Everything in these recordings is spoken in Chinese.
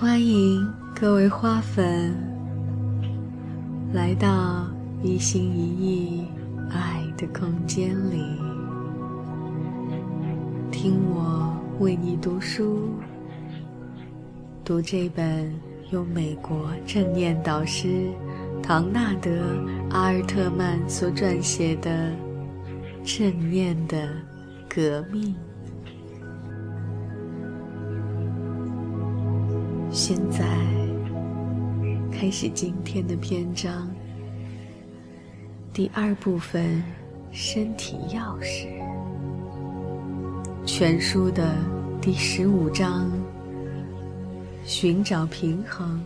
欢迎各位花粉来到一心一意爱的空间里，听我为你读书，读这本由美国正念导师唐纳德·阿尔特曼所撰写的《正念的革命》。现在开始今天的篇章，第二部分：身体钥匙。全书的第十五章：寻找平衡，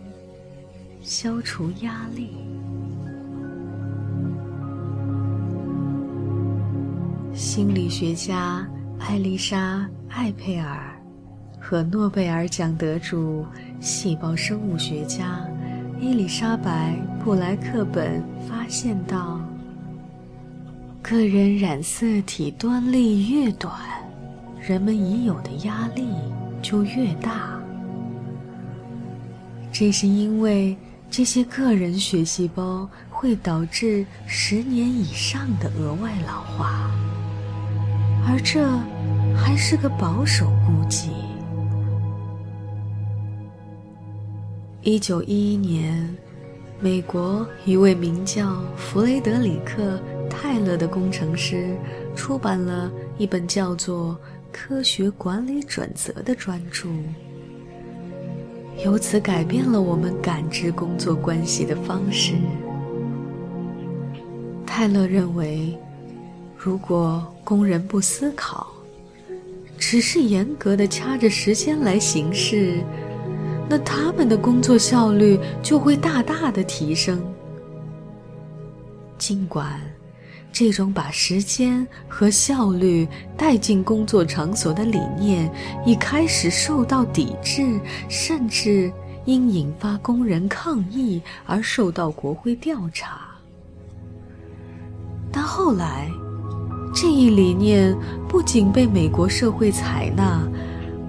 消除压力。心理学家艾丽莎·艾佩尔。和诺贝尔奖得主、细胞生物学家伊丽莎白·布莱克本发现到：个人染色体端粒越短，人们已有的压力就越大。这是因为这些个人血细胞会导致十年以上的额外老化，而这还是个保守估计。一九一一年，美国一位名叫弗雷德里克·泰勒的工程师出版了一本叫做《科学管理准则》的专著，由此改变了我们感知工作关系的方式。泰勒认为，如果工人不思考，只是严格的掐着时间来行事，那他们的工作效率就会大大的提升。尽管这种把时间和效率带进工作场所的理念一开始受到抵制，甚至因引发工人抗议而受到国会调查，但后来这一理念不仅被美国社会采纳，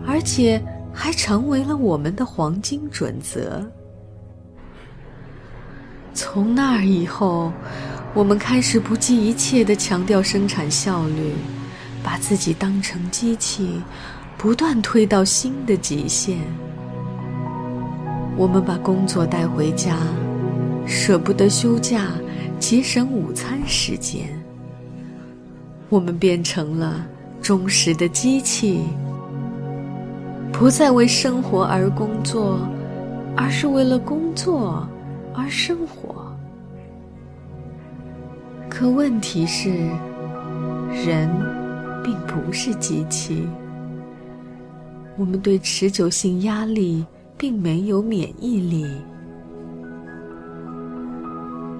而且。还成为了我们的黄金准则。从那儿以后，我们开始不计一切地强调生产效率，把自己当成机器，不断推到新的极限。我们把工作带回家，舍不得休假，节省午餐时间。我们变成了忠实的机器。不再为生活而工作，而是为了工作而生活。可问题是，人并不是机器。我们对持久性压力并没有免疫力。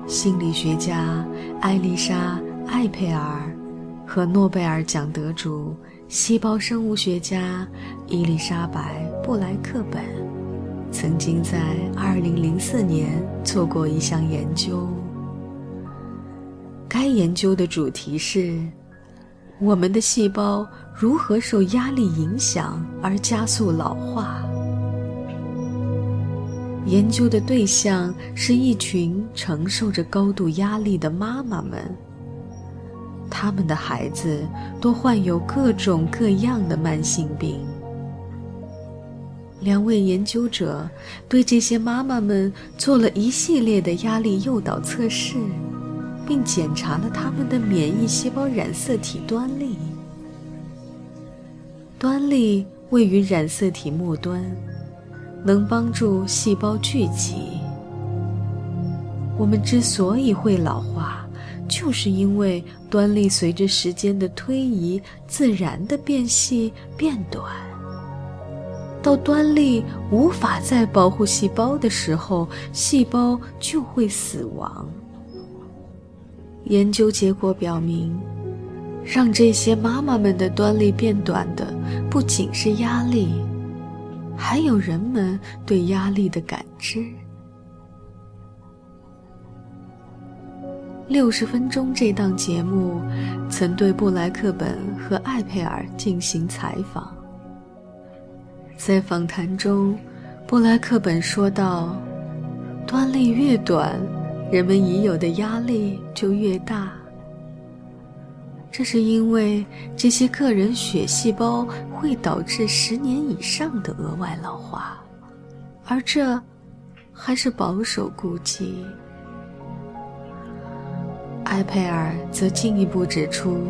心理学家艾丽莎·艾佩尔和诺贝尔奖得主。细胞生物学家伊丽莎白·布莱克本曾经在2004年做过一项研究。该研究的主题是：我们的细胞如何受压力影响而加速老化。研究的对象是一群承受着高度压力的妈妈们。他们的孩子都患有各种各样的慢性病。两位研究者对这些妈妈们做了一系列的压力诱导测试，并检查了他们的免疫细胞染色体端粒。端粒位于染色体末端，能帮助细胞聚集。我们之所以会老化。就是因为端粒随着时间的推移，自然的变细变短。到端粒无法再保护细胞的时候，细胞就会死亡。研究结果表明，让这些妈妈们的端粒变短的，不仅是压力，还有人们对压力的感知。六十分钟这档节目曾对布莱克本和艾佩尔进行采访。在访谈中，布莱克本说道：“端粒越短，人们已有的压力就越大。这是因为这些个人血细胞会导致十年以上的额外老化，而这还是保守估计。”埃佩尔则进一步指出，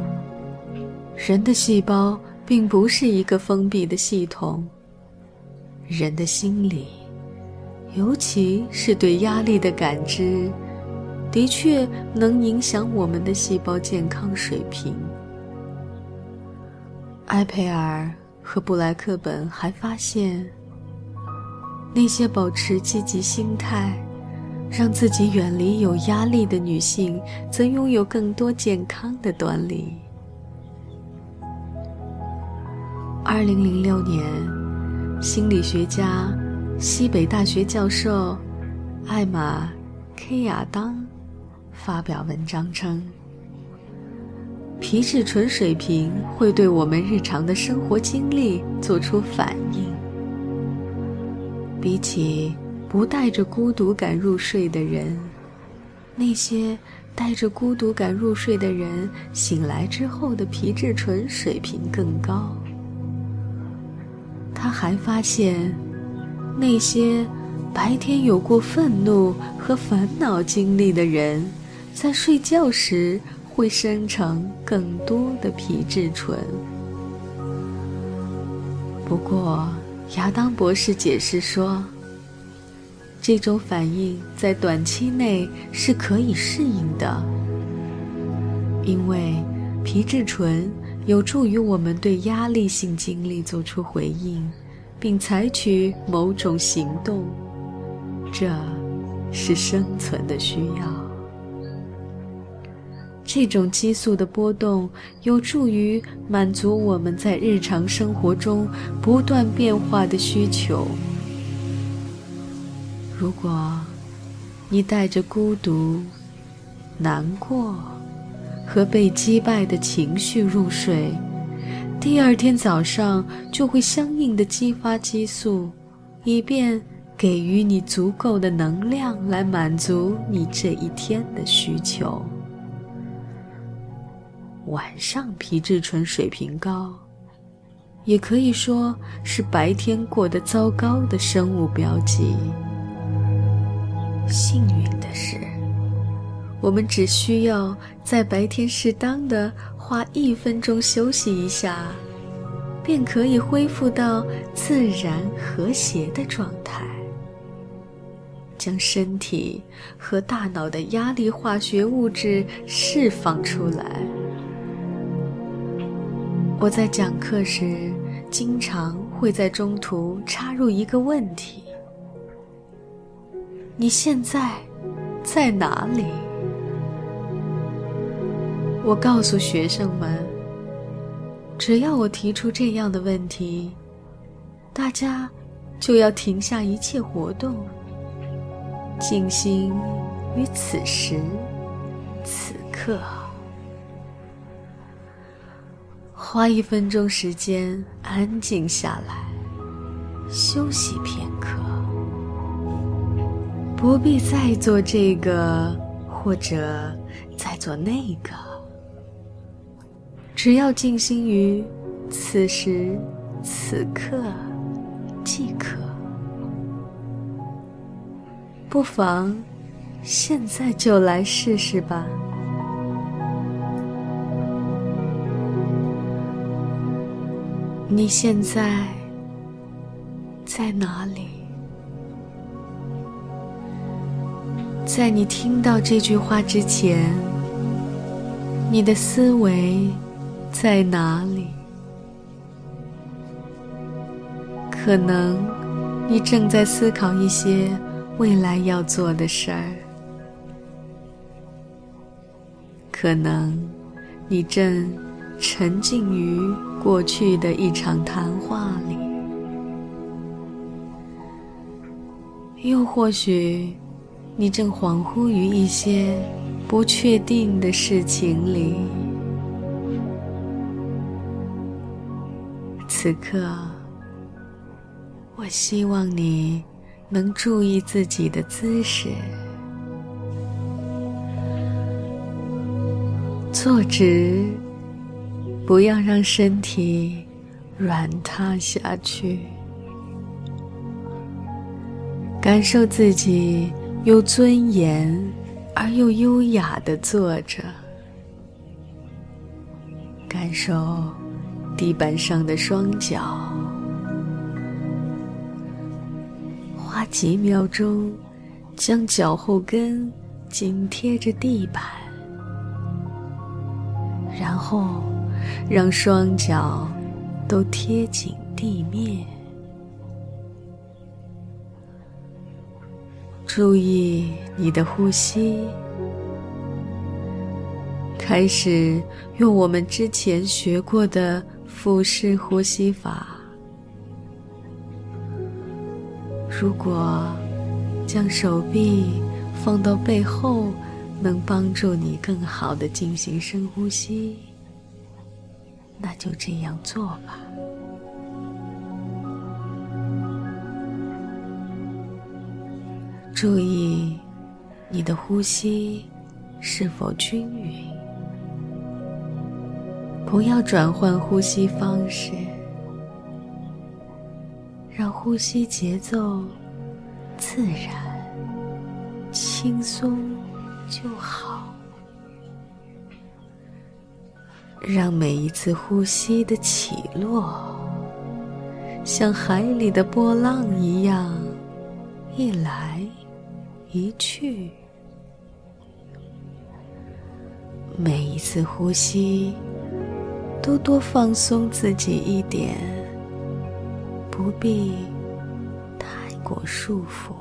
人的细胞并不是一个封闭的系统。人的心理，尤其是对压力的感知，的确能影响我们的细胞健康水平。埃佩尔和布莱克本还发现，那些保持积极心态。让自己远离有压力的女性，则拥有更多健康的端粒。二零零六年，心理学家、西北大学教授艾玛· ·K· 亚当发表文章称，皮质醇水平会对我们日常的生活经历做出反应，比起。不带着孤独感入睡的人，那些带着孤独感入睡的人醒来之后的皮质醇水平更高。他还发现，那些白天有过愤怒和烦恼经历的人，在睡觉时会生成更多的皮质醇。不过，亚当博士解释说。这种反应在短期内是可以适应的，因为皮质醇有助于我们对压力性经历做出回应，并采取某种行动，这是生存的需要。这种激素的波动有助于满足我们在日常生活中不断变化的需求。如果你带着孤独、难过和被击败的情绪入睡，第二天早上就会相应的激发激素，以便给予你足够的能量来满足你这一天的需求。晚上皮质醇水平高，也可以说是白天过得糟糕的生物标记。幸运的是，我们只需要在白天适当的花一分钟休息一下，便可以恢复到自然和谐的状态，将身体和大脑的压力化学物质释放出来。我在讲课时，经常会在中途插入一个问题。你现在在哪里？我告诉学生们，只要我提出这样的问题，大家就要停下一切活动，静心于此时此刻，花一分钟时间安静下来，休息片刻。不必再做这个，或者再做那个，只要静心于此时此刻即可。不妨现在就来试试吧。你现在在哪里？在你听到这句话之前，你的思维在哪里？可能你正在思考一些未来要做的事儿，可能你正沉浸于过去的一场谈话里，又或许。你正恍惚于一些不确定的事情里。此刻，我希望你能注意自己的姿势，坐直，不要让身体软塌下去，感受自己有尊严而又优雅的坐着，感受地板上的双脚。花几秒钟，将脚后跟紧贴着地板，然后让双脚都贴紧地面。注意你的呼吸，开始用我们之前学过的腹式呼吸法。如果将手臂放到背后，能帮助你更好的进行深呼吸，那就这样做吧。注意你的呼吸是否均匀，不要转换呼吸方式。让呼吸节奏自然、轻松就好。让每一次呼吸的起落，像海里的波浪一样，一来一去。每一次呼吸，都多放松自己一点。不必太过束缚，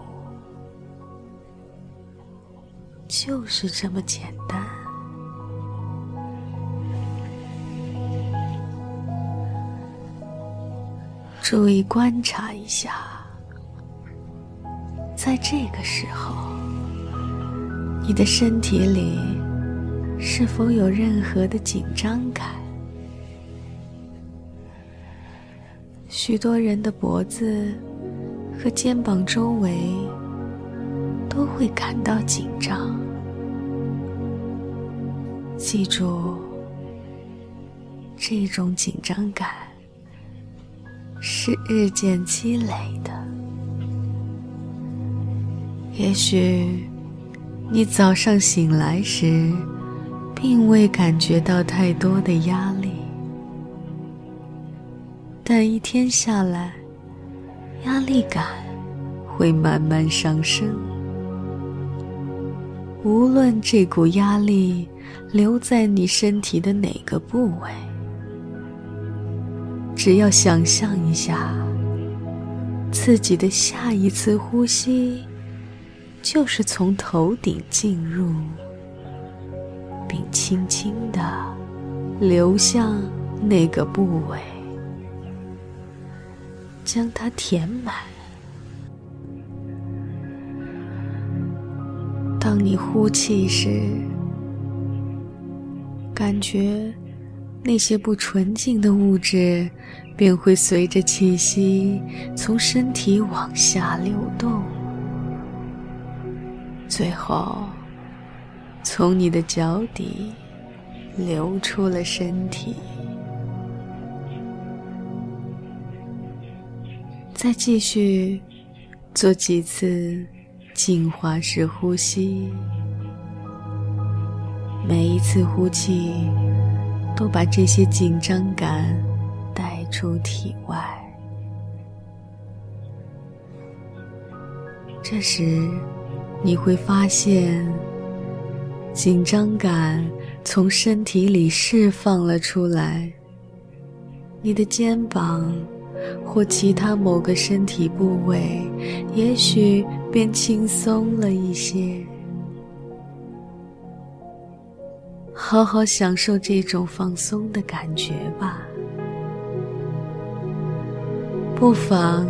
就是这么简单。注意观察一下，在这个时候，你的身体里是否有任何的紧张感？许多人的脖子和肩膀周围都会感到紧张。记住，这种紧张感是日渐积累的。也许你早上醒来时，并未感觉到太多的压力。但一天下来，压力感会慢慢上升。无论这股压力留在你身体的哪个部位，只要想象一下，自己的下一次呼吸就是从头顶进入，并轻轻地流向那个部位。将它填满。当你呼气时，感觉那些不纯净的物质便会随着气息从身体往下流动，最后从你的脚底流出了身体。再继续做几次净化式呼吸，每一次呼气都把这些紧张感带出体外。这时你会发现，紧张感从身体里释放了出来，你的肩膀。或其他某个身体部位，也许便轻松了一些。好好享受这种放松的感觉吧。不妨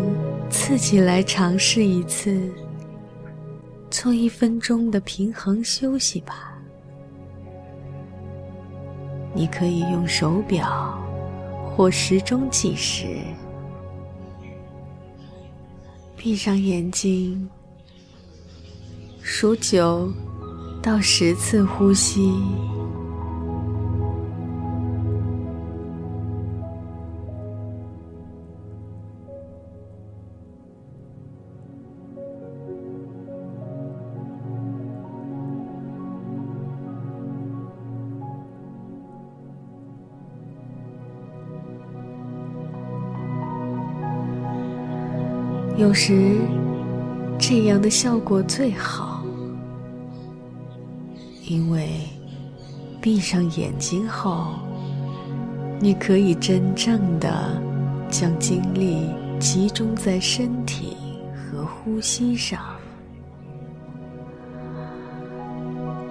自己来尝试一次，做一分钟的平衡休息吧。你可以用手表或时钟计时。闭上眼睛，数九到十次呼吸。有时，这样的效果最好，因为闭上眼睛后，你可以真正的将精力集中在身体和呼吸上。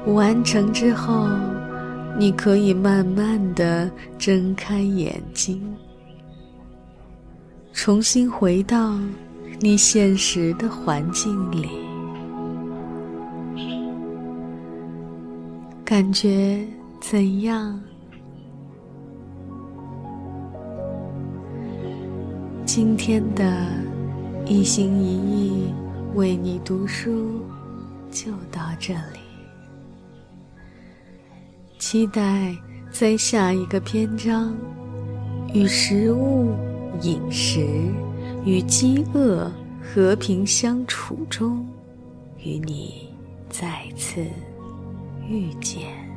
完成之后，你可以慢慢的睁开眼睛，重新回到。你现实的环境里，感觉怎样？今天的一心一意为你读书就到这里，期待在下一个篇章与食物饮食。与饥饿和平相处中，与你再次遇见。